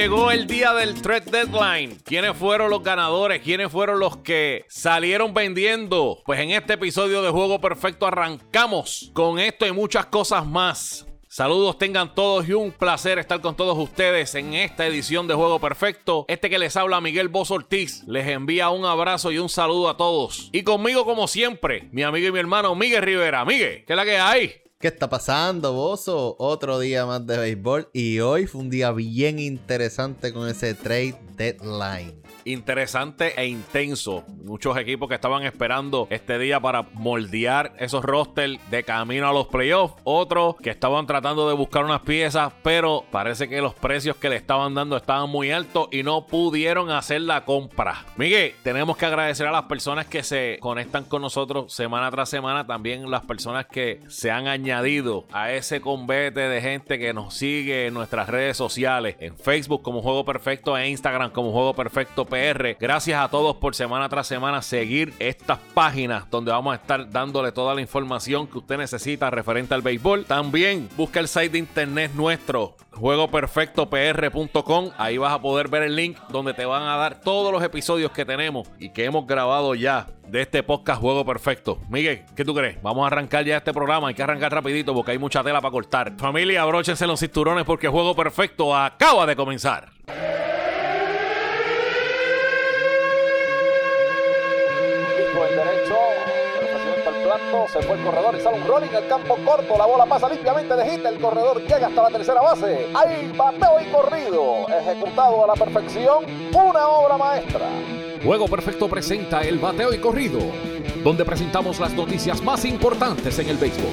Llegó el día del trade deadline. ¿Quiénes fueron los ganadores? ¿Quiénes fueron los que salieron vendiendo? Pues en este episodio de Juego Perfecto arrancamos con esto y muchas cosas más. Saludos tengan todos y un placer estar con todos ustedes en esta edición de Juego Perfecto. Este que les habla Miguel Boz Ortiz les envía un abrazo y un saludo a todos. Y conmigo como siempre, mi amigo y mi hermano Miguel Rivera. Miguel, ¿qué es la que hay? ¿Qué está pasando, Bozo? Otro día más de béisbol y hoy fue un día bien interesante con ese trade deadline interesante e intenso. Muchos equipos que estaban esperando este día para moldear esos rosters de camino a los playoffs. Otros que estaban tratando de buscar unas piezas, pero parece que los precios que le estaban dando estaban muy altos y no pudieron hacer la compra. Miguel, tenemos que agradecer a las personas que se conectan con nosotros semana tras semana. También las personas que se han añadido a ese convete de gente que nos sigue en nuestras redes sociales. En Facebook como Juego Perfecto, en Instagram como Juego Perfecto PR. Gracias a todos por semana tras semana seguir estas páginas donde vamos a estar dándole toda la información que usted necesita referente al béisbol. También busca el site de internet nuestro juegoperfectopr.com. Ahí vas a poder ver el link donde te van a dar todos los episodios que tenemos y que hemos grabado ya de este podcast Juego Perfecto. Miguel, ¿qué tú crees? Vamos a arrancar ya este programa. Hay que arrancar rapidito porque hay mucha tela para cortar. Familia, abróchense los cinturones porque Juego Perfecto acaba de comenzar. Se fue el corredor y sale un rolling al campo corto, la bola pasa limpiamente de hit, el corredor llega hasta la tercera base, hay bateo y corrido, ejecutado a la perfección, una obra maestra. Juego Perfecto presenta el bateo y corrido, donde presentamos las noticias más importantes en el béisbol.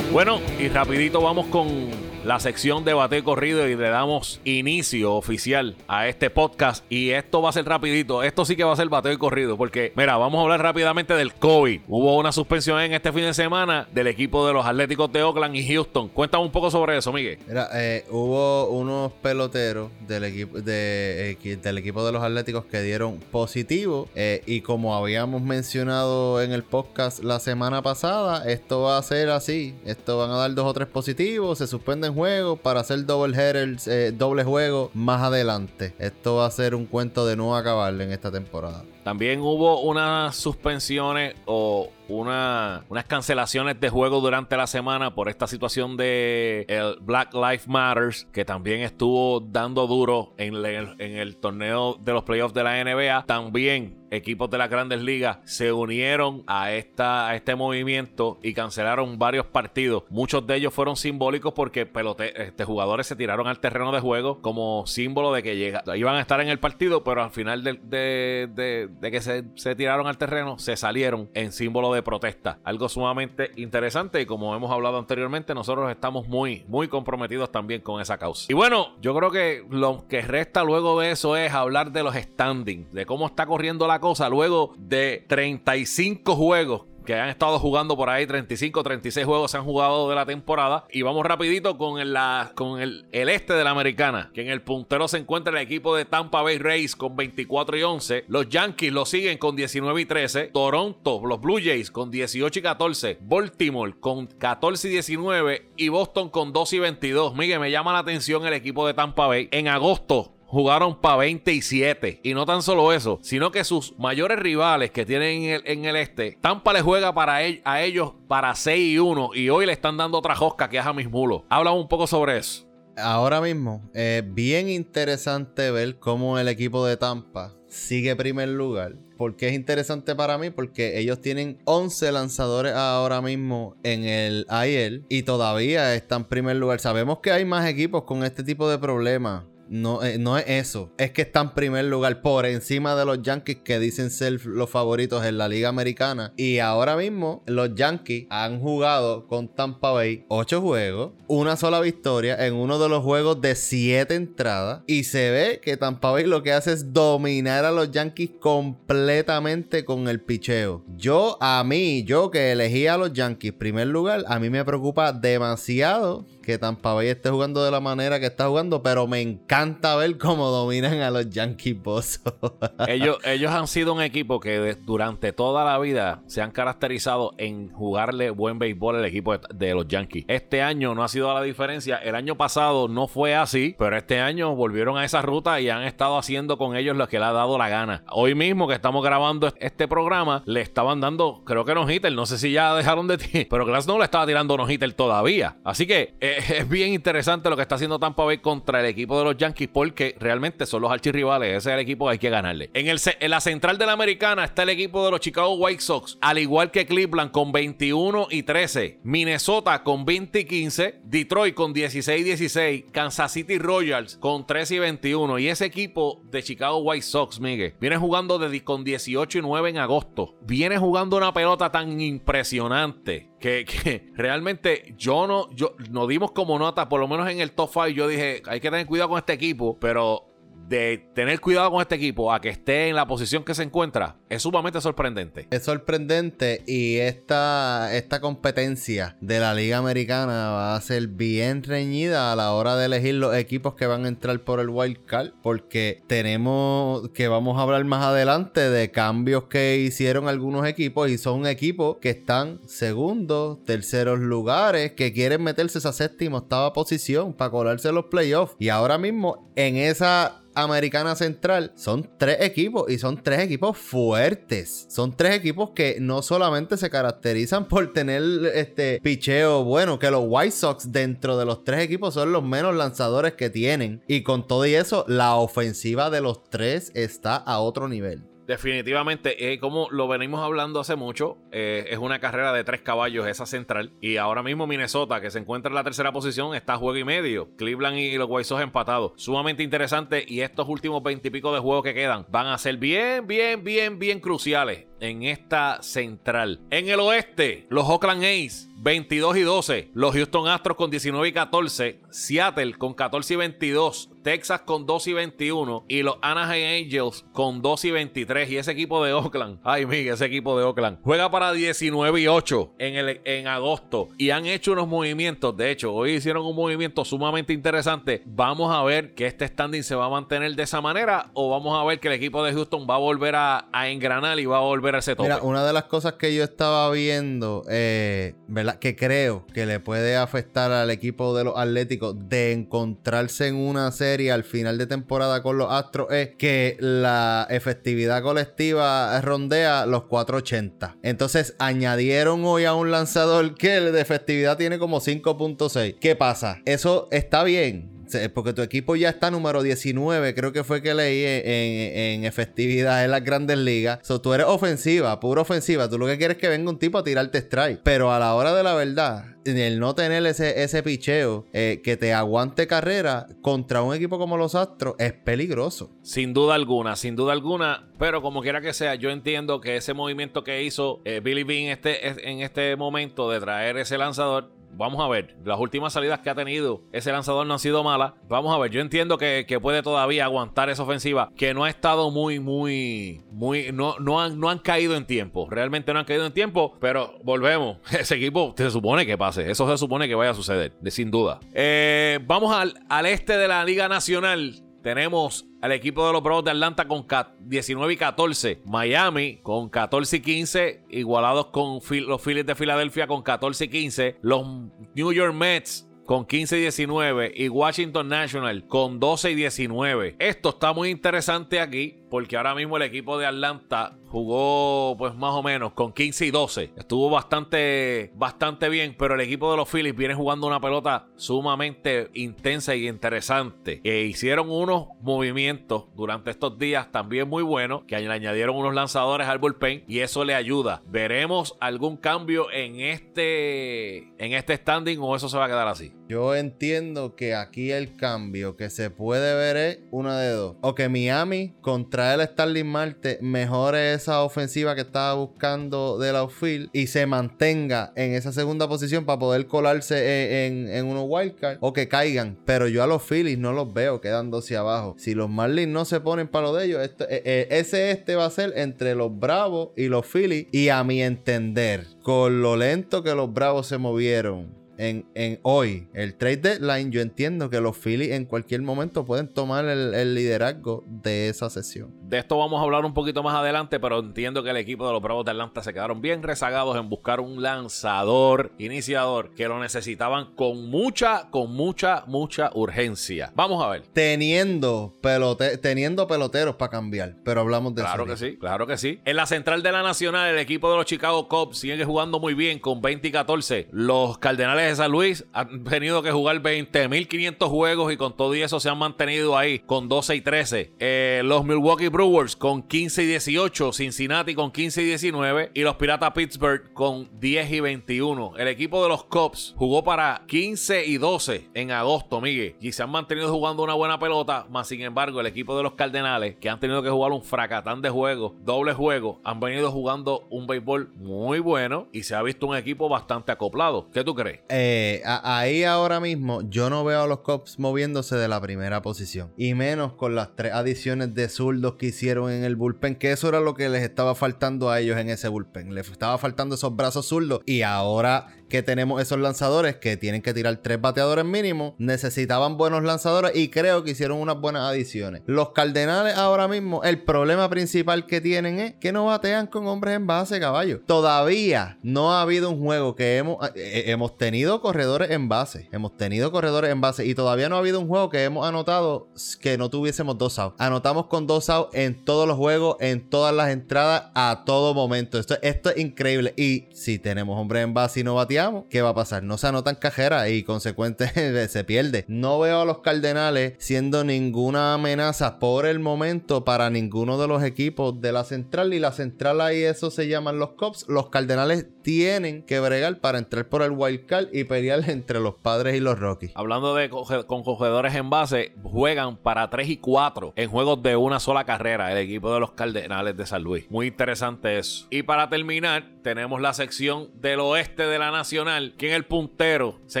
Bueno, y rapidito vamos con la sección de Bate Corrido y le damos inicio oficial a este podcast. Y esto va a ser rapidito. Esto sí que va a ser bateo y corrido. Porque, mira, vamos a hablar rápidamente del COVID. Hubo una suspensión en este fin de semana del equipo de los Atléticos de Oakland y Houston. Cuéntame un poco sobre eso, Miguel. Mira, eh, hubo unos peloteros del equipo de, eh, del equipo de los Atléticos que dieron positivo. Eh, y como habíamos mencionado en el podcast la semana pasada, esto va a ser así. Esto van a dar dos o tres positivos. Se suspenden juego para hacer double headers, eh, doble juego más adelante. Esto va a ser un cuento de no acabar en esta temporada. También hubo unas suspensiones o una, unas cancelaciones de juego durante la semana por esta situación de Black Lives Matters, que también estuvo dando duro en el, torneo de los playoffs de la NBA. También equipos de las grandes ligas se unieron a, esta, este movimiento y cancelaron varios partidos. Muchos de ellos fueron simbólicos porque pelote, este, jugadores se tiraron al terreno de juego como símbolo de que llega, iban a estar en el partido, pero al final de, que se, se, tiraron al terreno, se salieron en símbolo de protesta. Algo sumamente interesante y como hemos hablado anteriormente, nosotros estamos muy, muy comprometidos también con esa causa. Y bueno, yo creo que lo que resta luego de eso es hablar de los standings, de cómo está corriendo la cosa luego de 35 juegos que han estado jugando por ahí 35, 36 juegos se han jugado de la temporada. Y vamos rapidito con, el, la, con el, el, este de la americana, que en el puntero se encuentra el equipo de Tampa Bay Rays con 24 y 11. Los Yankees lo siguen con 19 y 13. Toronto, los Blue Jays con 18 y 14. Baltimore con 14 y 19. Y Boston con 2 y 22. Miguel, me llama la atención el equipo de Tampa Bay. En agosto jugaron para 27. Y no tan solo eso, sino que sus mayores rivales que tienen en el, en el este, Tampa le juega para a ellos para 6 y 1. Y hoy le están dando otra josca que es a mis mulos. Habla un poco sobre eso. Ahora mismo, es bien interesante ver cómo el equipo de Tampa sigue primer lugar. porque es interesante para mí? Porque ellos tienen 11 lanzadores ahora mismo en el IL y todavía están en primer lugar. Sabemos que hay más equipos con este tipo de problemas. No, eh, no es eso. Es que está en primer lugar por encima de los Yankees que dicen ser los favoritos en la Liga Americana. Y ahora mismo los Yankees han jugado con Tampa Bay 8 juegos, una sola victoria en uno de los juegos de 7 entradas. Y se ve que Tampa Bay lo que hace es dominar a los Yankees completamente con el picheo. Yo, a mí, yo que elegí a los Yankees primer lugar, a mí me preocupa demasiado que Tampa Bay esté jugando de la manera que está jugando, pero me encanta ver cómo dominan a los Yankees ellos, ellos han sido un equipo que durante toda la vida se han caracterizado en jugarle buen béisbol al equipo de, los Yankees. Este año no ha sido la diferencia. El año pasado no fue así, pero este año volvieron a esa ruta y han estado haciendo con ellos lo que le ha dado la gana. Hoy mismo que estamos grabando este programa, le estaban dando, creo que no hitter, no sé si ya dejaron de ti, pero Glass no le estaba tirando no hitter todavía. Así que es bien interesante lo que está haciendo Tampa Bay contra el equipo de los Yankees porque realmente son los archirrivales. Ese es el equipo que hay que ganarle. En, la central de la americana está el equipo de los Chicago White Sox, al igual que Cleveland con 21 y 13, Minnesota con 20 y 15, Detroit con 16 y 16, Kansas City Royals con 13 y 21. Y ese equipo de Chicago White Sox, Miguel, viene jugando con 18 y 9 en agosto. Viene jugando una pelota tan impresionante que, que, realmente yo no, yo nos dimos como nota, por lo menos en el top 5, yo dije, hay que tener cuidado con este equipo, pero de tener cuidado con este equipo a que esté en la posición que se encuentra es sumamente sorprendente. Es sorprendente y esta, esta competencia de la Liga Americana va a ser bien reñida a la hora de elegir los equipos que van a entrar por el Wild Card porque tenemos que vamos a hablar más adelante de cambios que hicieron algunos equipos y son equipos que están segundos, terceros lugares, que quieren meterse esa séptima, octava posición para colarse los playoffs y ahora mismo en esa Americana Central son tres equipos y son tres equipos fuertes. Son tres equipos que no solamente se caracterizan por tener este picheo bueno, que los White Sox dentro de los tres equipos son los menos lanzadores que tienen. Y con todo y eso, la ofensiva de los tres está a otro nivel. Definitivamente, eh, como lo venimos hablando hace mucho, eh, es una carrera de tres caballos esa central. Y ahora mismo Minnesota, que se encuentra en la tercera posición, está a juego y medio. Cleveland y los White empatados. Sumamente interesante. Y estos últimos veintipico de juegos que quedan van a ser bien, bien, bien, bien cruciales en esta central. En el oeste, los Oakland A's 22 y 12. Los Houston Astros con 19 y 14. Seattle con 14 y 22. Texas con 2 y 21. Y los Anaheim Angels con 2 y 23. Y ese equipo de Oakland. Ay, Miguel, ese equipo de Oakland. Juega para 19 y 8 en, el, en agosto. Y han hecho unos movimientos. De hecho, hoy hicieron un movimiento sumamente interesante. Vamos a ver que este standing se va a mantener de esa manera. O vamos a ver que el equipo de Houston va a volver a, engranar y va a volver a ese tope. Mira, una de las cosas que yo estaba viendo, eh, ¿verdad? que creo que le puede afectar al equipo de los Atléticos de encontrarse en una serie al final de temporada con los Astros es que la efectividad colectiva rondea los 480. Entonces añadieron hoy a un lanzador que de efectividad tiene como 5.6. ¿Qué pasa? Eso está bien porque tu equipo ya está número 19, creo que fue que leí en, efectividad en las grandes ligas. So, tú eres ofensiva, pura ofensiva. Tú lo que quieres es que venga un tipo a tirarte strike. Pero a la hora de la verdad, el no tener ese, ese picheo eh, que te aguante carrera contra un equipo como los Astros es peligroso. Sin duda alguna, sin duda alguna. Pero como quiera que sea, yo entiendo que ese movimiento que hizo eh, Billy Bean este, en este momento de traer ese lanzador vamos a ver, las últimas salidas que ha tenido ese lanzador no han sido malas. Vamos a ver, yo entiendo que, puede todavía aguantar esa ofensiva, que no ha estado muy, muy, muy, no, no, han, no han caído en tiempo. Realmente no han caído en tiempo, pero volvemos. Ese equipo se supone que pase, eso se supone que vaya a suceder, de, sin duda. Eh, vamos al, al este de la Liga Nacional. Tenemos al equipo de los Bravos de Atlanta con 19 y 14. Miami con 14 y 15, igualados con los Phillies de Filadelfia con 14 y 15. Los New York Mets con 15 y 19 y Washington National con 12 y 19. Esto está muy interesante aquí porque ahora mismo el equipo de Atlanta jugó pues más o menos con 15 y 12. Estuvo bastante, bastante bien, pero el equipo de los Phillies viene jugando una pelota sumamente intensa y interesante. E hicieron unos movimientos durante estos días también muy buenos, que le añadieron unos lanzadores al bullpen y eso le ayuda. Veremos algún cambio en este, en este standing o eso se va a quedar así. Yo entiendo que aquí el cambio que se puede ver es una de dos. O que Miami contra el Starling Marte mejore esa ofensiva que estaba buscando de la outfield y se mantenga en esa segunda posición para poder colarse en, en, unos wildcards o que caigan. Pero yo a los Phillies no los veo quedándose abajo. Si los Marlins no se ponen para lo de ellos, eh, eh, ese este va a ser entre los Bravos y los Phillies. Y a mi entender, con lo lento que los Bravos se movieron en, hoy, el trade deadline, yo entiendo que los Phillies en cualquier momento pueden tomar el liderazgo de esa sesión. De esto vamos a hablar un poquito más adelante, pero entiendo que el equipo de los Bravos de Atlanta se quedaron bien rezagados en buscar un lanzador iniciador que lo necesitaban con mucha, con mucha, mucha urgencia. Vamos a ver. Teniendo, pelote teniendo peloteros para cambiar, pero hablamos de Claro eso. que sí, claro que sí. En la central de la Nacional, el equipo de los Chicago Cubs sigue jugando muy bien con 20 y 14. Los Cardenales de San Luis han tenido que jugar 20.500 juegos y con todo y eso se han mantenido ahí con 12 y 13. Eh, los Milwaukee Brewers con 15 y 18. Cincinnati con 15 y 19. Y los Piratas Pittsburgh con 10 y 21. El equipo de los Cubs jugó para 15 y 12 en agosto, Miguel. Y se han mantenido jugando una buena pelota. Más sin embargo, el equipo de los Cardenales, que han tenido que jugar un fracatán de juegos, doble juego, han venido jugando un béisbol muy bueno y se ha visto un equipo bastante acoplado. ¿Qué tú crees? Eh, ahí ahora mismo yo no veo a los Cubs moviéndose de la primera posición. Y menos con las tres adiciones de zurdos que hicieron en el bullpen. Que eso era lo que les estaba faltando a ellos en ese bullpen. Les estaba faltando esos brazos zurdos. Y ahora que tenemos esos lanzadores que tienen que tirar tres bateadores mínimo, necesitaban buenos lanzadores y creo que hicieron unas buenas adiciones. Los Cardenales ahora mismo, el problema principal que tienen es que no batean con hombres en base, caballo. Todavía no ha habido un juego que hemos, eh, hemos tenido corredores en base. Hemos tenido corredores en base y todavía no ha habido un juego que hemos anotado que no tuviésemos dos outs. Anotamos con dos outs en todos los juegos, en todas las entradas, a todo momento. Esto, esto es increíble. Y si tenemos hombres en base y no bateamos, ¿qué va a pasar? No se anotan cajeras y consecuente se pierde. No veo a los Cardenales siendo ninguna amenaza por el momento para ninguno de los equipos de la central. Y la central ahí eso se llaman los Cops. Los Cardenales tienen que bregar para entrar por el wild card y pelear entre los padres y los Rockies. Hablando de con cogedores en base, juegan para 3 y 4 en juegos de una sola carrera el equipo de los Cardenales de San Luis. Muy interesante eso. Y para terminar, tenemos la sección del oeste de la Nacional, que en el puntero se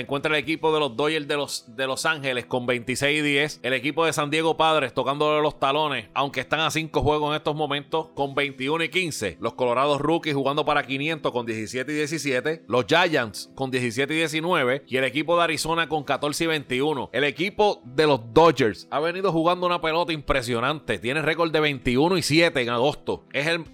encuentra el equipo de los Dodgers de los, de Los Ángeles con 26 y 10. El equipo de San Diego Padres tocándole los talones, aunque están a 5 juegos en estos momentos, con 21 y 15. Los Colorados Rookies jugando para 500 con 17 y 17. Los Giants con 17 y 19. Y el equipo de Arizona con 14 y 21. El equipo de los Dodgers ha venido jugando una pelota impresionante. Tiene récord de 21 y 7 en agosto. Es el,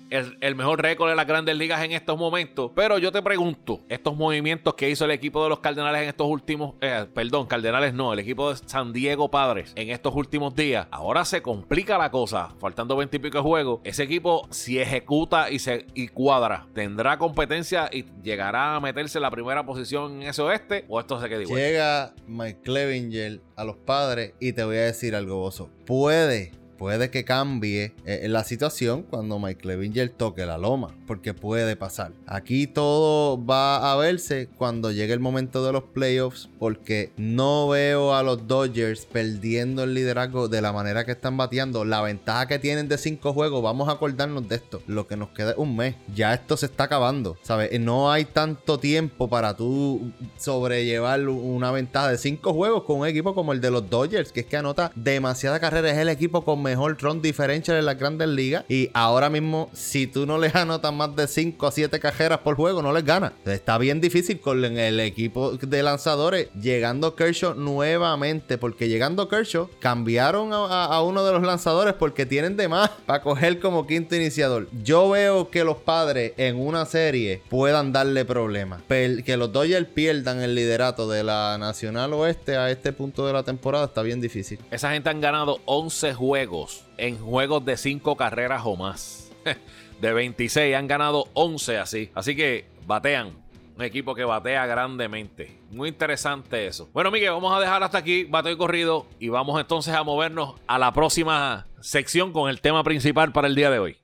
el- mejor récord de las grandes ligas en estos momentos. Pero yo te pregunto, estos movimientos que hizo el equipo de los Cardenales en estos últimos... eh, perdón, Cardenales no, el equipo de San Diego Padres en estos últimos días. Ahora se complica la cosa. Faltando 20 y pico de juegos. Ese equipo, si ejecuta y, se, y cuadra, tendrá competencia y llegará a meterse en la primera posición en ese oeste. O esto se queda igual. Llega Mike Clevinger a los padres y te voy a decir algo, Bozo. Puede, puede que cambie eh, la situación cuando Mike Clevinger toque la loma, porque puede pasar. Aquí todo va a verse cuando llegue el momento de los playoffs, porque no veo a los Dodgers perdiendo el liderazgo de la manera que están bateando. La ventaja que tienen de cinco juegos, vamos a acordarnos de esto. Lo que nos queda es un mes. Ya esto se está acabando, ¿sabes? No hay tanto tiempo para tú sobrellevar una ventaja de cinco juegos con un equipo como el de los Dodgers, que es que anota demasiada carrera. Es el equipo con mejor run differential en las grandes ligas. Y ahora mismo, si tú no les anotas más de 5 a 7 carreras por juego, no les gana. Está bien difícil con el equipo de lanzadores. Llegando Kershaw nuevamente, porque llegando Kershaw, cambiaron a, a- uno de los lanzadores porque tienen de más para coger como quinto iniciador. Yo veo que los padres en una serie puedan darle problemas. Que los Dodgers pierdan el liderato de la Nacional Oeste a este punto de la temporada está bien difícil. Esa gente han ganado 11 juegos en juegos de 5 carreras o más. De 26 han ganado 11 así. Así que batean. Un equipo que batea grandemente. Muy interesante eso. Bueno, Miguel, vamos a dejar hasta aquí bateo y corrido. Y vamos entonces a movernos a la próxima sección con el tema principal para el día de hoy.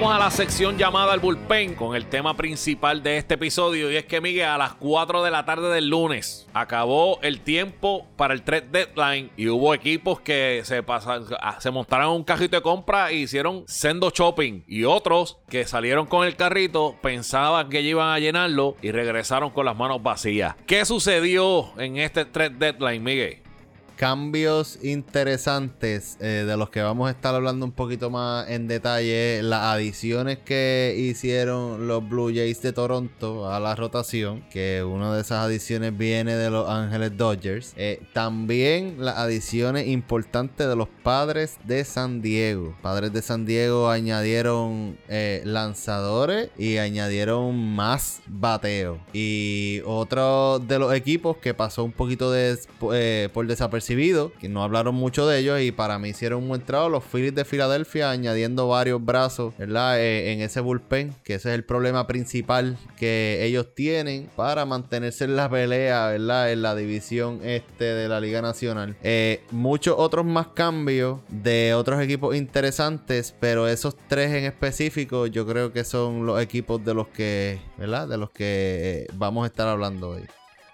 Vamos a la sección llamada al bullpen con el tema principal de este episodio. Y es que, Miguel, a las 4 de la tarde del lunes acabó el tiempo para el trade deadline. Y hubo equipos que se, pasan, se montaron un carrito de compra e hicieron sendo shopping. Y otros que salieron con el carrito pensaban que iban a llenarlo y regresaron con las manos vacías. ¿Qué sucedió en este trade deadline, Miguel? Cambios interesantes eh, de los que vamos a estar hablando un poquito más en detalle, las adiciones que hicieron los Blue Jays de Toronto a la rotación, que una de esas adiciones viene de los Ángeles Dodgers. Eh, también las adiciones importantes de los padres de San Diego. Padres de San Diego añadieron eh, lanzadores y añadieron más bateo. Y otro de los equipos que pasó un poquito por desapercibido, que no hablaron mucho de ellos y para mí hicieron un buen trabajo, los Phillies de Filadelfia añadiendo varios brazos. Eh, en ese bullpen, que ese es el problema principal que ellos tienen para mantenerse en la pelea. En la división este de la Liga Nacional. Eh, muchos otros más cambios de otros equipos interesantes, pero esos tres en específico yo creo que son los equipos de los que. De los que eh, vamos a estar hablando hoy.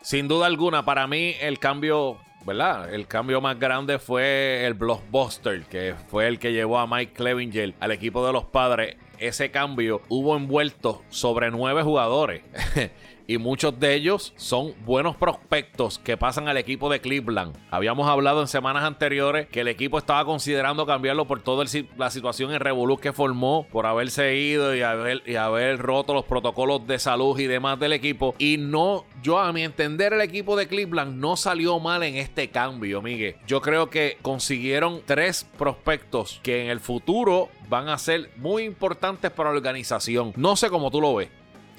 Sin duda alguna, para mí el cambio ¿verdad? El cambio más grande fue el blockbuster, que fue el que llevó a Mike Clevinger al equipo de los padres. Ese cambio hubo envuelto sobre nueve jugadores. y muchos de ellos son buenos prospectos que pasan al equipo de Cleveland. Habíamos hablado en semanas anteriores que el equipo estaba considerando cambiarlo por toda la situación en Revolut que formó, por haberse ido y haber, y haber roto los protocolos de salud y demás del equipo. Y no, yo a mi entender, el equipo de Cleveland no salió mal en este cambio, Miguel. Yo creo que consiguieron tres prospectos que en el futuro van a ser muy importantes para la organización. No sé cómo tú lo ves.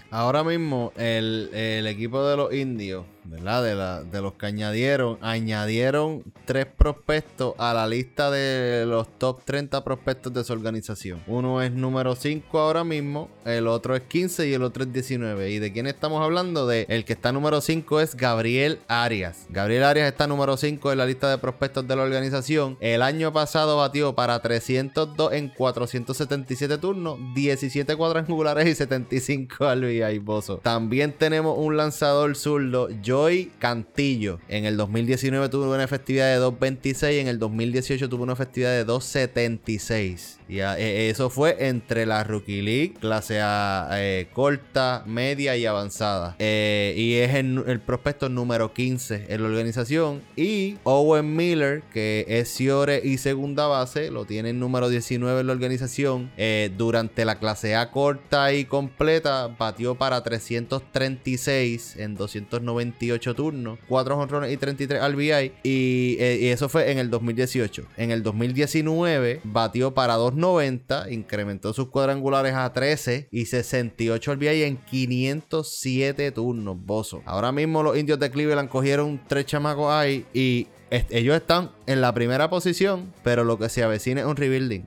Ahora mismo el, el equipo de los indios De, la, de los que añadieron, añadieron tres prospectos a la lista de los top 30 prospectos de su organización. Uno es número 5 ahora mismo, el otro es 15 y el otro es 19. ¿Y de quién estamos hablando? De el que está número 5 es Gabriel Arias. Gabriel Arias está número 5 en la lista de prospectos de la organización. El año pasado batió para 302 en 477 turnos, 17 cuadrangulares y 75 al bozo. También tenemos un lanzador zurdo, Joy Cantillo. En el 2019 tuvo una efectividad de 2.26. En el 2018 tuvo una efectividad de 2.76. Y eh, eso fue entre la Rookie League, clase A eh, corta, media y avanzada. Eh, y es el, prospecto número 15 en la organización. Y Owen Miller, que es Ciore y segunda base, lo tiene el número 19 en la organización. durante la clase A corta y completa, batió para 336 en 298 turnos, 4 honrones y 33 RBI. Y, y eso fue en el 2018. En el 2019, batió para 2 90, incrementó sus cuadrangulares a 13 y 68 al VI en 507 turnos, bozo. Ahora mismo los indios de Cleveland cogieron tres chamacos ahí y ellos están en la primera posición, pero lo que se avecina es un rebuilding.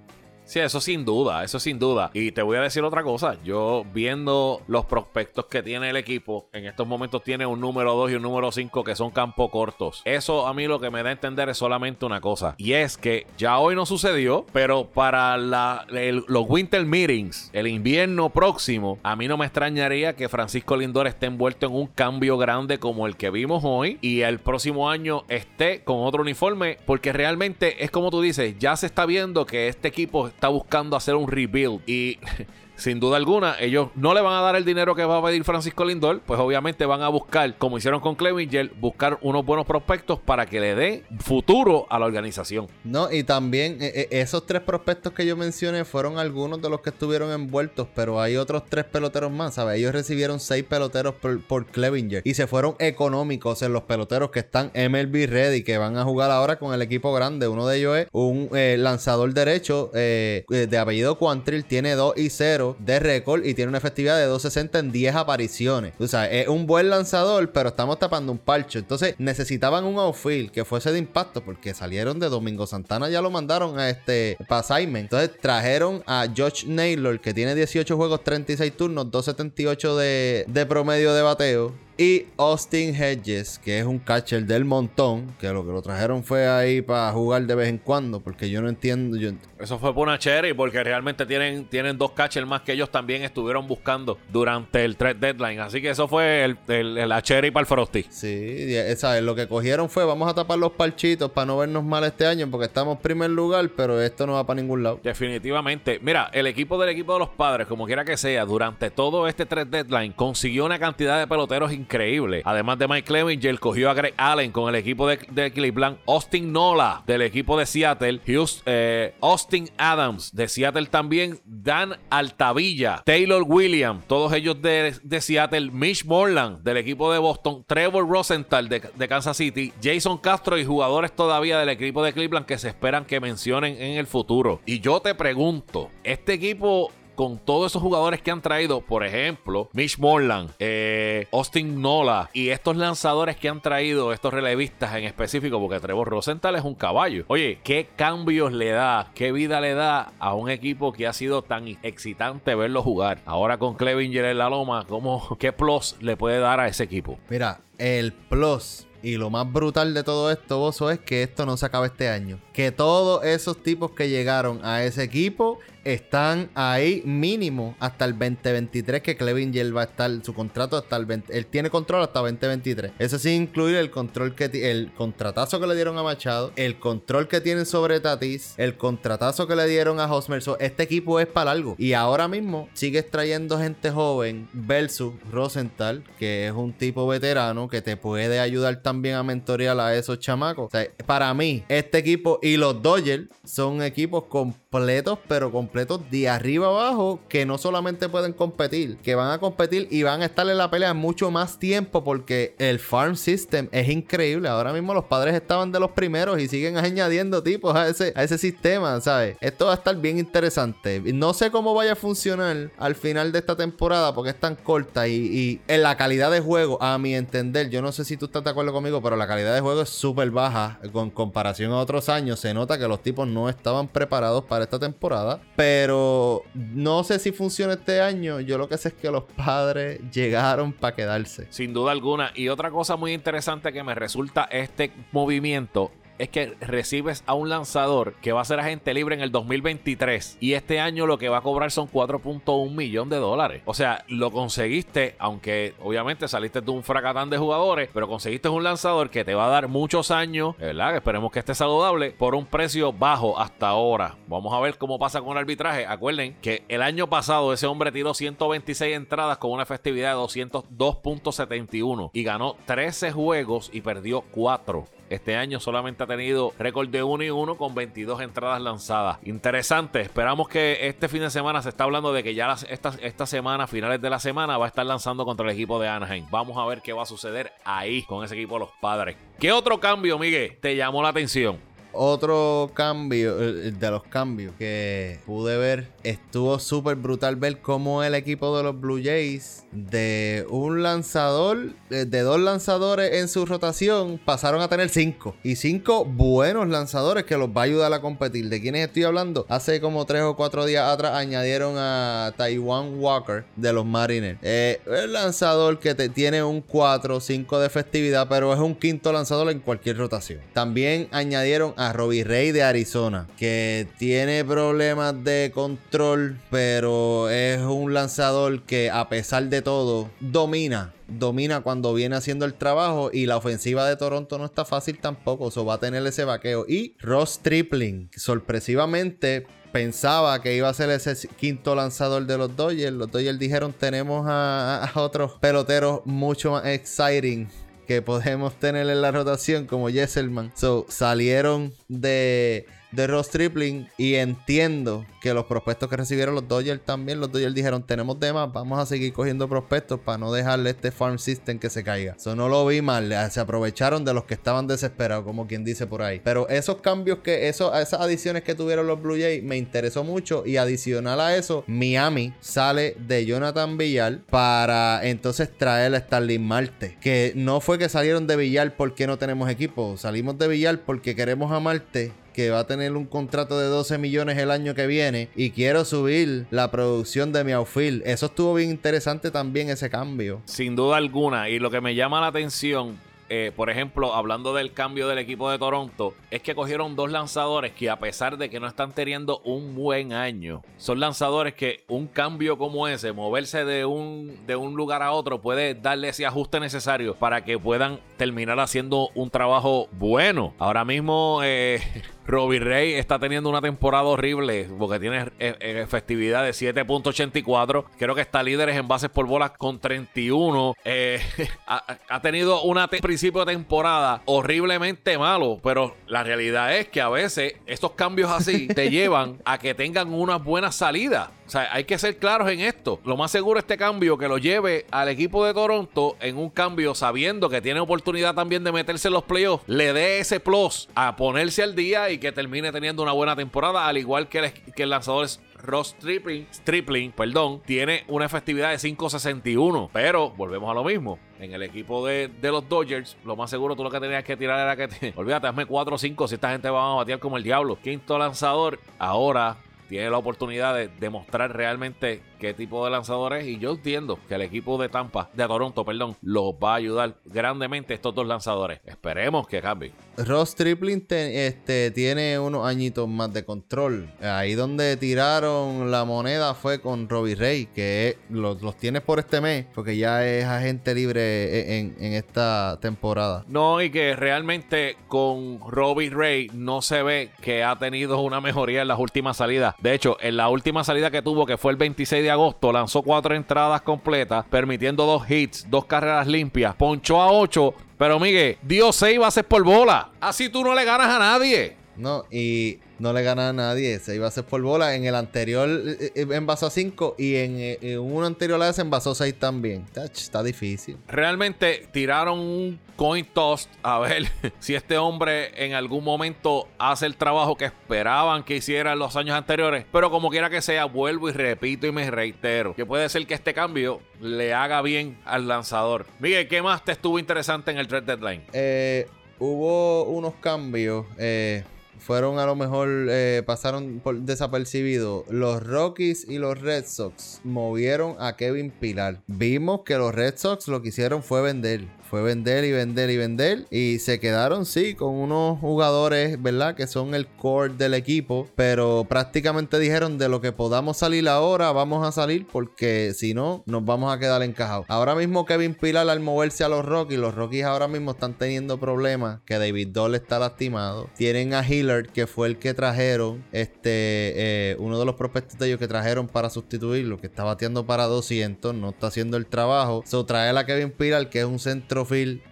Sí, eso sin duda, eso sin duda. Y te voy a decir otra cosa. Yo viendo los prospectos que tiene el equipo, en estos momentos tiene un número 2 y un número 5 que son campo cortos. Eso a mí lo que me da a entender es solamente una cosa. Y es que ya hoy no sucedió, pero para los Winter Meetings, el invierno próximo, a mí no me extrañaría que Francisco Lindor esté envuelto en un cambio grande como el que vimos hoy y el próximo año esté con otro uniforme, porque realmente es como tú dices, ya se está viendo que este equipo está buscando hacer un rebuild y sin duda alguna, ellos no le van a dar el dinero que va a pedir Francisco Lindor, pues obviamente van a buscar, como hicieron con Clevinger, buscar unos buenos prospectos para que le dé futuro a la organización. No, y también eh, eh, esos tres prospectos que yo mencioné fueron algunos de los que estuvieron envueltos, pero hay otros tres peloteros más, ¿sabes? Ellos recibieron seis peloteros por, Clevinger y se fueron económicos en los peloteros que están MLB ready, que van a jugar ahora con el equipo grande. Uno de ellos es un eh, lanzador derecho de apellido Quantrill, tiene 2 y 0 de récord y tiene una efectividad de 260 en 10 apariciones. O sea, es un buen lanzador, pero estamos tapando un parcho. Entonces necesitaban un outfield que fuese de impacto porque salieron de Domingo Santana, ya lo mandaron a este para Entonces trajeron a Josh Naylor, que tiene 18 juegos, 36 turnos, 278 de, de promedio de bateo y Austin Hedges, que es un catcher del montón, que lo que lo trajeron fue ahí para jugar de vez en cuando, porque yo no entiendo. Eso fue por una cherry, porque realmente tienen, tienen dos catchers más que ellos también estuvieron buscando durante el trade deadline. Así que eso fue el, el, la cherry para el Frosty. Sí, esa, lo que cogieron fue: vamos a tapar los parchitos para no vernos mal este año, porque estamos en primer lugar, pero esto no va para ningún lado. Definitivamente. Mira, el equipo del equipo de los padres, como quiera que sea, durante todo este trade deadline, consiguió una cantidad de peloteros increíbles increíble. Además de Mike Clevinger, cogió a Greg Allen con el equipo de, Cleveland, Austin Nola del equipo de Seattle, Houston, eh, Austin Adams de Seattle también, Dan Altavilla, Taylor Williams, todos ellos de, de Seattle, Mitch Morland del equipo de Boston, Trevor Rosenthal de, de Kansas City, Jason Castro y jugadores todavía del equipo de Cleveland que se esperan que mencionen en el futuro. Y yo te pregunto, este equipo con todos esos jugadores que han traído, por ejemplo, Mitch Morland, eh, Austin Nola y estos lanzadores que han traído, estos relevistas en específico, porque Trevor Rosenthal es un caballo. Oye, ¿qué cambios le da, qué vida le da a un equipo que ha sido tan excitante verlo jugar? Ahora con Clevinger en la loma, ¿cómo, ¿qué plus le puede dar a ese equipo? Mira, el plus y lo más brutal de todo esto, Bozo, es que esto no se acaba este año. Que todos esos tipos que llegaron a ese equipo están ahí mínimo hasta el 2023 que Clevinger va a estar su contrato hasta el 20, él tiene control hasta 2023 eso sin incluir el control que el contratazo que le dieron a Machado el control que tienen sobre Tatis el contratazo que le dieron a Hosmer. Este equipo es para algo. Y ahora mismo sigues trayendo gente joven versus Rosenthal que es un tipo veterano que te puede ayudar también a mentorear a esos chamacos. Para mí este equipo y los Dodgers son equipos completos pero completos de arriba abajo que no solamente pueden competir, que van a competir y van a estar en la pelea mucho más tiempo porque el farm system es increíble. Ahora mismo los padres estaban de los primeros y siguen añadiendo tipos a ese, a ese sistema, ¿sabes? Esto va a estar bien interesante. No sé cómo vaya a funcionar al final de esta temporada porque es tan corta y, y en la calidad de juego, a mi entender, yo no sé si tú estás de acuerdo conmigo, pero la calidad de juego es súper baja con comparación a otros años. Se nota que los tipos no estaban preparados para esta temporada. Pero no sé si funciona este año. Yo lo que sé es que los padres llegaron para quedarse. Sin duda alguna. Y otra cosa muy interesante que me resulta este movimiento es que recibes a un lanzador que va a ser agente libre en el 2023 y este año lo que va a cobrar son 4.1 millón de dólares. O sea, lo conseguiste, aunque obviamente saliste de un fracatán de jugadores, pero conseguiste un lanzador que te va a dar muchos años, ¿verdad? Esperemos que esté saludable por un precio bajo hasta ahora. Vamos a ver cómo pasa con el arbitraje. Acuerden que el año pasado ese hombre tiró 126 entradas con una efectividad de 202.71 y ganó 13 juegos y perdió 4. Este año solamente ha tenido récord de 1 y 1 con 22 entradas lanzadas. Interesante. Esperamos que este fin de semana se está hablando de que ya esta, esta semana, finales de la semana, va a estar lanzando contra el equipo de Anaheim. Vamos a ver qué va a suceder ahí con ese equipo de los padres. ¿Qué otro cambio, Miguel, te llamó la atención? Otro cambio, de los cambios que pude ver, estuvo súper brutal ver cómo el equipo de los Blue Jays, de un lanzador, de dos lanzadores en su rotación, pasaron a tener cinco. Y cinco buenos lanzadores que los va a ayudar a competir. ¿De quiénes estoy hablando? Hace como tres o cuatro días atrás añadieron a Taiwan Walker de los Mariners. Eh, el lanzador que te, tiene un 4 o 5 de efectividad, pero es un quinto lanzador en cualquier rotación. También añadieron a Robbie Ray de Arizona, que tiene problemas de control, pero es un lanzador que a pesar de todo domina domina cuando viene haciendo el trabajo y la ofensiva de Toronto no está fácil tampoco, eso va a tener ese vaqueo. Y Ross Tripling, sorpresivamente pensaba que iba a ser ese quinto lanzador de los Dodgers. Los Dodgers dijeron tenemos a otros peloteros mucho más exciting que podemos tener en la rotación como Jesselman. So, salieron de de Ross Tripling y entiendo que los prospectos que recibieron los Dodgers también, los Dodgers dijeron tenemos de más, vamos a seguir cogiendo prospectos para no dejarle este farm system que se caiga. Eso no lo vi mal, se aprovecharon de los que estaban desesperados, como quien dice por ahí. Pero esos cambios que, eso, esas adiciones que tuvieron los Blue Jays me interesó mucho y adicional a eso, Miami sale de Jonathan Villar para entonces traer a Starling Marte, que no fue que salieron de Villar porque no tenemos equipo, salimos de Villar porque queremos a Marte que va a tener un contrato de 12 millones el año que viene y quiero subir la producción de mi outfield. Eso estuvo bien interesante también ese cambio. Sin duda alguna. Y lo que me llama la atención eh, por ejemplo, hablando del cambio del equipo de Toronto, es que cogieron dos lanzadores que a pesar de que no están teniendo un buen año, son lanzadores que un cambio como ese, moverse de un, de un lugar a otro, puede darle ese ajuste necesario para que puedan terminar haciendo un trabajo bueno. Ahora mismo... Eh, Robbie Ray está teniendo una temporada horrible porque tiene e- e- efectividad de 7.84. Creo que está líderes en bases por bolas con 31. Eh, ha, ha tenido un principio de temporada horriblemente malo, pero la realidad es que a veces estos cambios así te llevan a que tengan unas buenas salidas. O sea, hay que ser claros en esto. Lo más seguro este cambio que lo lleve al equipo de Toronto en un cambio sabiendo que tiene oportunidad también de meterse en los playoffs, le dé ese plus a ponerse al día y que termine teniendo una buena temporada, al igual que el, que el lanzador es Ross Stripling, perdón, tiene una efectividad de 5.61. Pero volvemos a lo mismo. En el equipo de, de los Dodgers, lo más seguro tú lo que tenías que tirar era que te, olvídate, hazme 4 o 5 si esta gente va a batear como el diablo. Quinto lanzador, ahora tiene la oportunidad de demostrar realmente qué tipo de lanzador es. Y yo entiendo que el equipo de Tampa, de Toronto, perdón, los va a ayudar grandemente estos dos lanzadores. Esperemos que cambien. Ross Tripling te- este, tiene unos añitos más de control. Ahí donde tiraron la moneda fue con Robbie Ray, que los, los tienes por este mes, porque ya es agente libre en, en esta temporada. No, y que realmente con Robbie Ray no se ve que ha tenido una mejoría en las últimas salidas. De hecho, en la última salida que tuvo, que fue el 26 de agosto, lanzó cuatro entradas completas, permitiendo dos hits, dos carreras limpias, ponchó a ocho, pero Miguel, dio seis bases por bola. Así tú no le ganas a nadie. No, y no le gana a nadie. Se iba a hacer por bola. En el anterior eh, eh, envasó a 5 y en, eh, en uno anterior a ese envasó 6 también. Está difícil. Realmente tiraron un coin toss a ver si este hombre en algún momento hace el trabajo que esperaban que hiciera en los años anteriores. Pero como quiera que sea, vuelvo y repito y me reitero que puede ser que este cambio le haga bien al lanzador. Miguel, ¿qué más te estuvo interesante en el trade deadline? Eh, hubo unos cambios. eh, fueron a lo mejor, eh, pasaron por desapercibidos. Los Rockies y los Red Sox movieron a Kevin Pilar. Vimos que los Red Sox lo que hicieron fue vender. Fue vender y vender y vender. Y se quedaron, sí, con unos jugadores, ¿verdad? Que son el core del equipo. Pero prácticamente dijeron de lo que podamos salir ahora, vamos a salir. Porque si no, nos vamos a quedar encajados. Ahora mismo Kevin Pilar al moverse a los Rockies. Los Rockies ahora mismo están teniendo problemas. Que David Doll está lastimado. Tienen a Hillard, que fue el que trajeron. Este, eh, uno de los prospectos de ellos que trajeron para sustituirlo. Que está bateando para 200. No está haciendo el trabajo. So trae a Kevin Pilar, que es un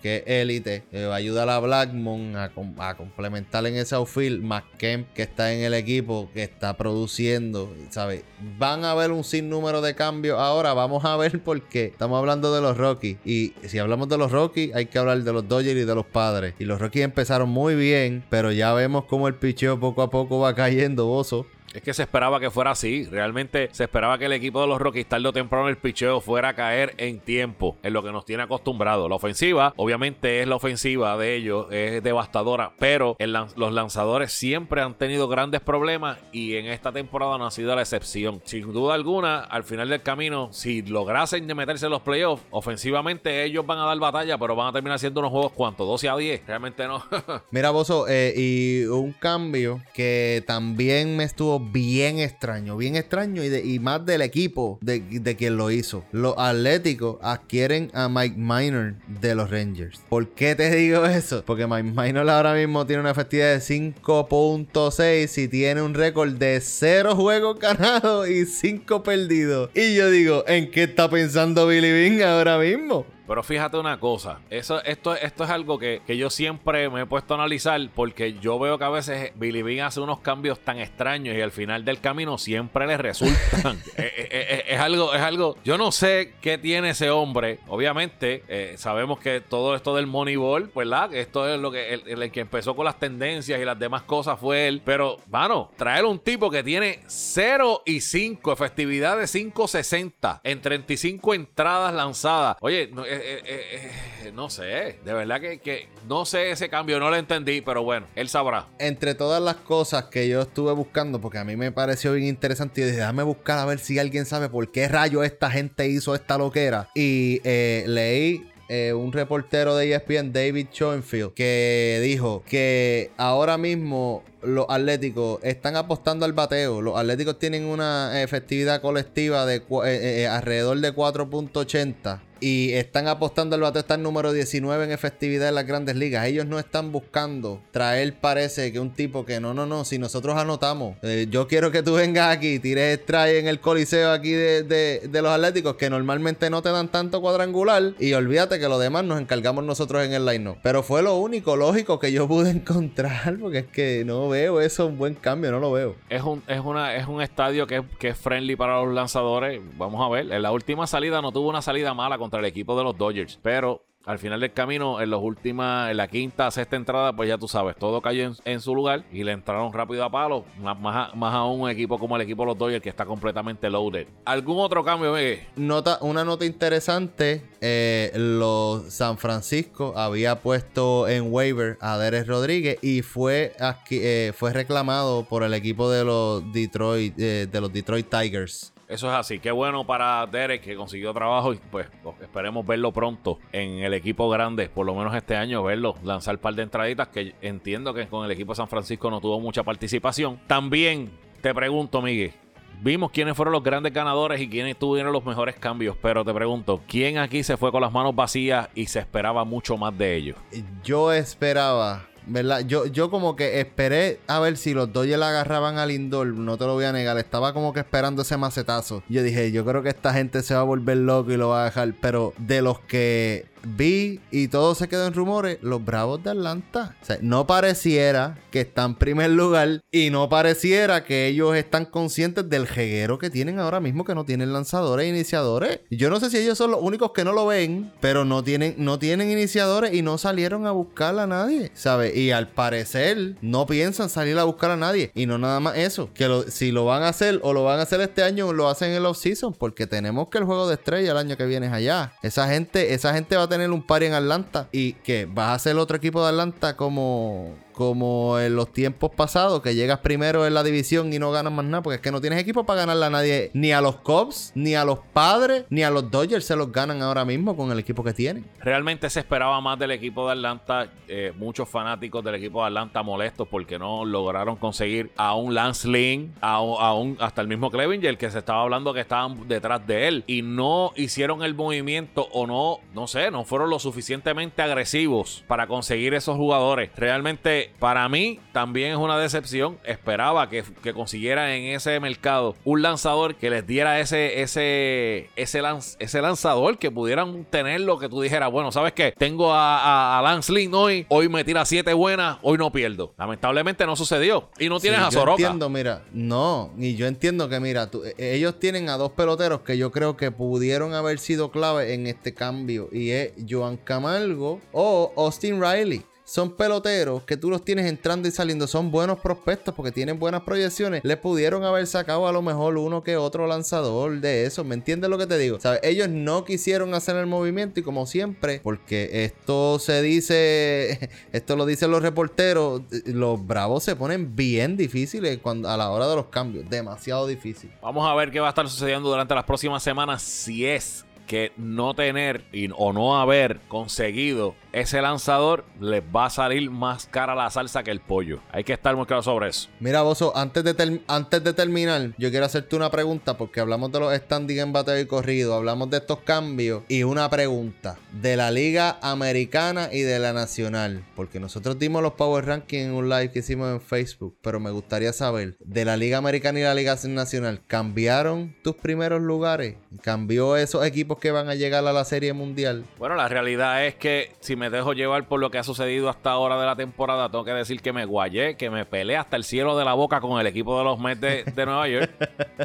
Que élite. eh, va a ayudar a Blackmon a, com- a complementar en ese outfield. McKemp, que está en el equipo. Que está produciendo. ¿Sabes? Van a haber un sinnúmero de cambios. Ahora vamos a ver por qué. Estamos hablando de los Rockies. Y si hablamos de los Rockies, hay que hablar de los Dodgers y de los padres. Y los Rockies empezaron muy bien. Pero ya vemos cómo el picheo poco a poco va cayendo, Bozo. Es que se esperaba que fuera así. Realmente se esperaba que el equipo de los Rockies tarde o temprano el picheo fuera a caer en tiempo, en lo que nos tiene acostumbrado. La ofensiva, obviamente es la ofensiva de ellos, es devastadora, pero los lanzadores siempre han tenido grandes problemas y en esta temporada no ha sido la excepción. Sin duda alguna, al final del camino, si lograsen meterse en los playoffs, ofensivamente ellos van a dar batalla, pero van a terminar siendo unos juegos, ¿cuánto? 12 a 10. Realmente no. Mira, Bozo, eh, y un cambio que también me estuvo bien extraño, bien extraño y, más del equipo de, de quien lo hizo. Los Atléticos adquieren a Mike Minor de los Rangers. ¿Por qué te digo eso? Porque Mike Minor ahora mismo tiene una efectividad de 5.6 y tiene un récord de 0 juegos ganados y 5 perdidos. Y yo digo, ¿en qué está pensando Billy Bean ahora mismo? Pero fíjate una cosa, eso, esto, esto es algo que, que yo siempre me he puesto a analizar porque yo veo que a veces Billy Bean hace unos cambios tan extraños y al final del camino siempre le resultan. Eh, eh, eh, es, algo, es algo, yo no sé qué tiene ese hombre. Obviamente, eh, sabemos que todo esto del Moneyball, ¿verdad? Que Esto es lo que el, el que empezó con las tendencias y las demás cosas fue él. Pero, mano, traer un tipo que tiene 0 y 5, efectividad de 5.60 en 35 entradas lanzadas. Oye, no, eh, eh, eh, eh, no sé, de verdad que, que no sé ese cambio, no lo entendí, pero bueno, él sabrá. entre todas las cosas que yo estuve buscando, porque a mí me pareció bien interesante, y dije, déjame buscar a ver si alguien sabe por qué rayo esta gente hizo esta loquera. Y leí un reportero de ESPN, David Schoenfield, que dijo que ahora mismo los Atléticos están apostando al bateo. Los Atléticos tienen una efectividad colectiva de eh, eh, alrededor de 4.80. y están apostando al bate estar número 19 en efectividad en las grandes ligas. Ellos no están buscando traer, parece que un tipo que no, no, no, si nosotros anotamos, eh, yo quiero que tú vengas aquí tires strike en el coliseo aquí de, de, los Atléticos que normalmente no te dan tanto cuadrangular y olvídate que lo demás nos encargamos nosotros en el line Pero fue lo único lógico que yo pude encontrar porque es que no veo eso un buen cambio, no lo veo. Es un, es una, es un estadio que, que es friendly para los lanzadores. Vamos a ver, en la última salida no tuvo una salida mala contra el equipo de los Dodgers, pero al final del camino, en los últimas, en la quinta, sexta entrada, pues ya tú sabes, todo cayó en, su lugar y le entraron rápido a palo. Más, más, aún un equipo como el equipo de los Dodgers que está completamente loaded. ¿Algún otro cambio, Nota, una nota interesante: eh, los San Francisco había puesto en waiver a Derek Rodríguez y fue, eh, fue reclamado por el equipo de los Detroit, eh, de los Detroit Tigers. Eso es así. Qué bueno para Derek que consiguió trabajo y pues, esperemos verlo pronto en el equipo grande, por lo menos este año, verlo lanzar un par de entraditas que entiendo que con el equipo de San Francisco no tuvo mucha participación. También te pregunto, Miguel. Vimos quiénes fueron los grandes ganadores y quiénes tuvieron los mejores cambios, pero te pregunto, ¿quién aquí se fue con las manos vacías y se esperaba mucho más de ellos? Yo esperaba ¿Verdad? Yo, yo como que esperé a ver si los Dodgers agarraban al Lindor, no te lo voy a negar, estaba como que esperando ese macetazo. Yo dije, yo creo que esta gente se va a volver loco y lo va a dejar, pero de los que vi y todo se quedó en rumores, los Bravos de Atlanta. O sea, no pareciera que están en primer lugar y no pareciera que ellos están conscientes del jeguero que tienen ahora mismo que no tienen lanzadores e iniciadores. Yo no sé si ellos son los únicos que no lo ven, pero no tienen, no tienen iniciadores y no salieron a buscar a nadie, ¿sabes? Y al parecer no piensan salir a buscar a nadie. Y no nada más eso, que si lo van a hacer o lo van a hacer este año, lo hacen en el off-season, porque tenemos que el juego de estrella el año que viene es allá. Esa gente, esa gente va tener un par en Atlanta y que vas a ser otro equipo de Atlanta como como en los tiempos pasados, que llegas primero en la división y no ganas más nada, porque es que no tienes equipo para ganarle a nadie, ni a los Cubs, ni a los Padres, ni a los Dodgers se los ganan ahora mismo con el equipo que tienen. Realmente se esperaba más del equipo de Atlanta, eh, muchos fanáticos del equipo de Atlanta molestos porque no lograron conseguir a un Lance Lynn, a, un, hasta el mismo Clevinger que se estaba hablando que estaban detrás de él y no hicieron el movimiento o no, no sé, no fueron lo suficientemente agresivos para conseguir esos jugadores. Realmente para mí también es una decepción. Esperaba que, consiguiera en ese mercado un lanzador que les diera ese, ese, ese, ese lanzador que pudieran tener lo que tú dijeras, bueno, ¿sabes qué? Tengo a, Lance Lynn hoy, hoy me tira siete buenas, hoy no pierdo. Lamentablemente no sucedió. Y no tienes a Soroka. Yo entiendo, mira, no, y yo entiendo que, mira, e, ellos tienen a dos peloteros que yo creo que pudieron haber sido clave en este cambio. Y es Joan Camargo o Austin Riley son peloteros que tú los tienes entrando y saliendo, son buenos prospectos porque tienen buenas proyecciones. Le pudieron haber sacado a lo mejor uno que otro lanzador de eso. ¿Me entiendes lo que te digo? ¿Sabes? Ellos no quisieron hacer el movimiento y como siempre, porque esto se dice, esto lo dicen los reporteros, los bravos se ponen bien difíciles cuando, a la hora de los cambios. Demasiado difícil. Vamos a ver qué va a estar sucediendo durante las próximas semanas si es que no tener o no haber conseguido ese lanzador les va a salir más cara la salsa que el pollo. Hay que estar muy claro sobre eso. Mira, Bozo, antes de, antes de terminar, yo quiero hacerte una pregunta porque hablamos de los standing en bateo y corrido, hablamos de estos cambios y una pregunta de la Liga Americana y de la Nacional. Porque nosotros dimos los Power Rankings en un live que hicimos en Facebook, pero me gustaría saber, de la Liga Americana y la Liga Nacional, ¿cambiaron tus primeros lugares? ¿Cambió esos equipos que van a llegar a la Serie Mundial? Bueno, la realidad es que si me dejo llevar por lo que ha sucedido hasta ahora de la temporada, tengo que decir que me guayé, que me peleé hasta el cielo de la boca con el equipo de los Mets de, de Nueva York.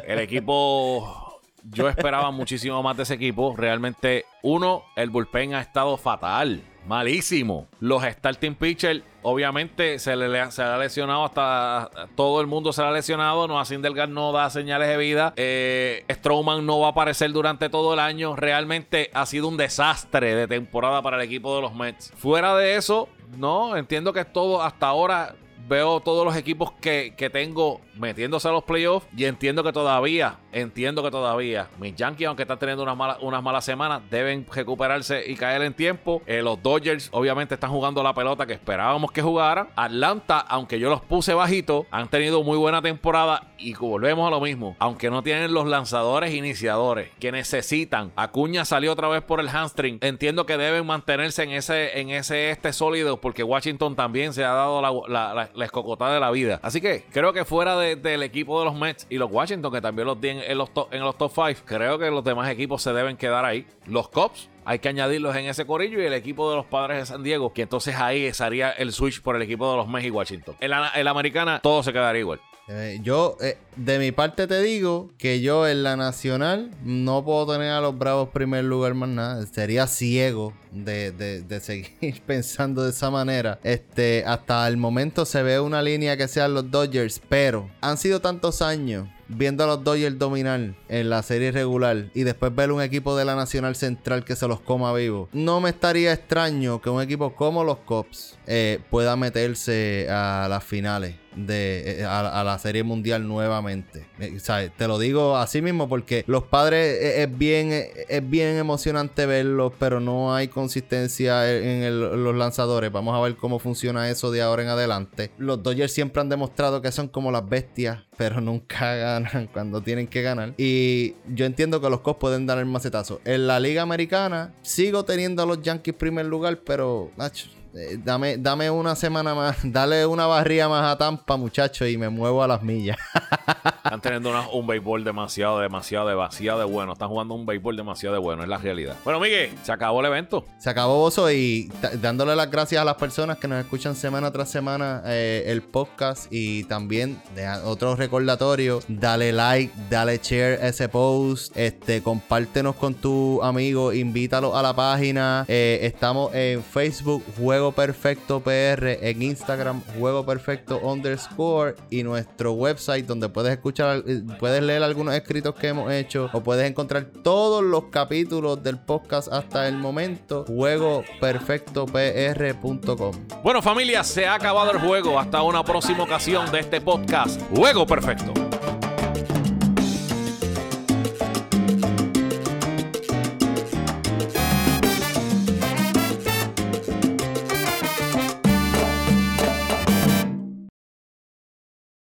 El equipo yo esperaba muchísimo más de ese equipo. Realmente, uno, el bullpen ha estado fatal. Malísimo. Los starting pitchers, obviamente, se le, se ha lesionado hasta todo el mundo se le ha lesionado. No, Delgar no da señales de vida. Eh, Strowman no va a aparecer durante todo el año. Realmente ha sido un desastre de temporada para el equipo de los Mets. Fuera de eso, no, entiendo que todo hasta ahora veo todos los equipos que, que tengo metiéndose a los playoffs y entiendo que todavía, entiendo que todavía mis Yankees, aunque están teniendo unas malas, unas malas semanas, deben recuperarse y caer en tiempo. Eh, los Dodgers obviamente están jugando la pelota que esperábamos que jugaran. Atlanta, aunque yo los puse bajito, han tenido muy buena temporada y volvemos a lo mismo. Aunque no tienen los lanzadores iniciadores que necesitan. Acuña salió otra vez por el hamstring. Entiendo que deben mantenerse en ese, en ese este sólido porque Washington también se ha dado la, la, escocotada de la vida. Así que creo que fuera del equipo de los Mets y los Washington, que también los tienen en los, en los top 5, creo que los demás equipos se deben quedar ahí. Los Cubs hay que añadirlos en ese corillo y el equipo de los padres de San Diego, que entonces ahí sería el switch por el equipo de los Mets y Washington. En la americana todo se quedaría igual. Eh, yo, eh, de mi parte te digo que yo en la nacional no puedo tener a los Bravos primer lugar más nada. Sería ciego de, de, seguir pensando de esa manera. Este, hasta el momento se ve una línea que sean los Dodgers, pero han sido tantos años viendo a los Dodgers dominar en la serie regular y después ver un equipo de la Nacional Central que se los coma vivo, no me estaría extraño que un equipo como los Cops eh, pueda meterse a las finales de eh, a, la serie mundial nuevamente. Eh, te lo digo así mismo porque los padres es, bien es bien emocionante verlos, pero no hay consistencia en los lanzadores. Vamos a ver cómo funciona eso de ahora en adelante. Los Dodgers siempre han demostrado que son como las bestias, pero nunca ganan cuando tienen que ganar. Y yo entiendo que los Cubs pueden dar el macetazo. En la Liga Americana sigo teniendo a los Yankees primer lugar, pero eh, dame, dame una semana más, dale una barría más a Tampa, muchacho, y me muevo a las millas. Están teniendo un béisbol demasiado, demasiado, demasiado de bueno. Están jugando un béisbol demasiado de bueno, es la realidad. Bueno, Miguel, se acabó el evento. Se acabó, Bozo, y dándole las gracias a las personas que nos escuchan semana tras semana eh, el podcast y también de otros recordatorios. Dale like, dale share ese post, este, compártenos con tu amigo, invítalo a la página. Eh, estamos en Facebook, Juego Perfecto PR, en Instagram Juego Perfecto underscore y nuestro website donde puedes escuchar, eh, puedes leer algunos escritos que hemos hecho o puedes encontrar todos los capítulos del podcast hasta el momento, juegoperfectopr.com. Bueno familia, se ha acabado el juego. Hasta una próxima ocasión de este podcast, Juego Perfecto.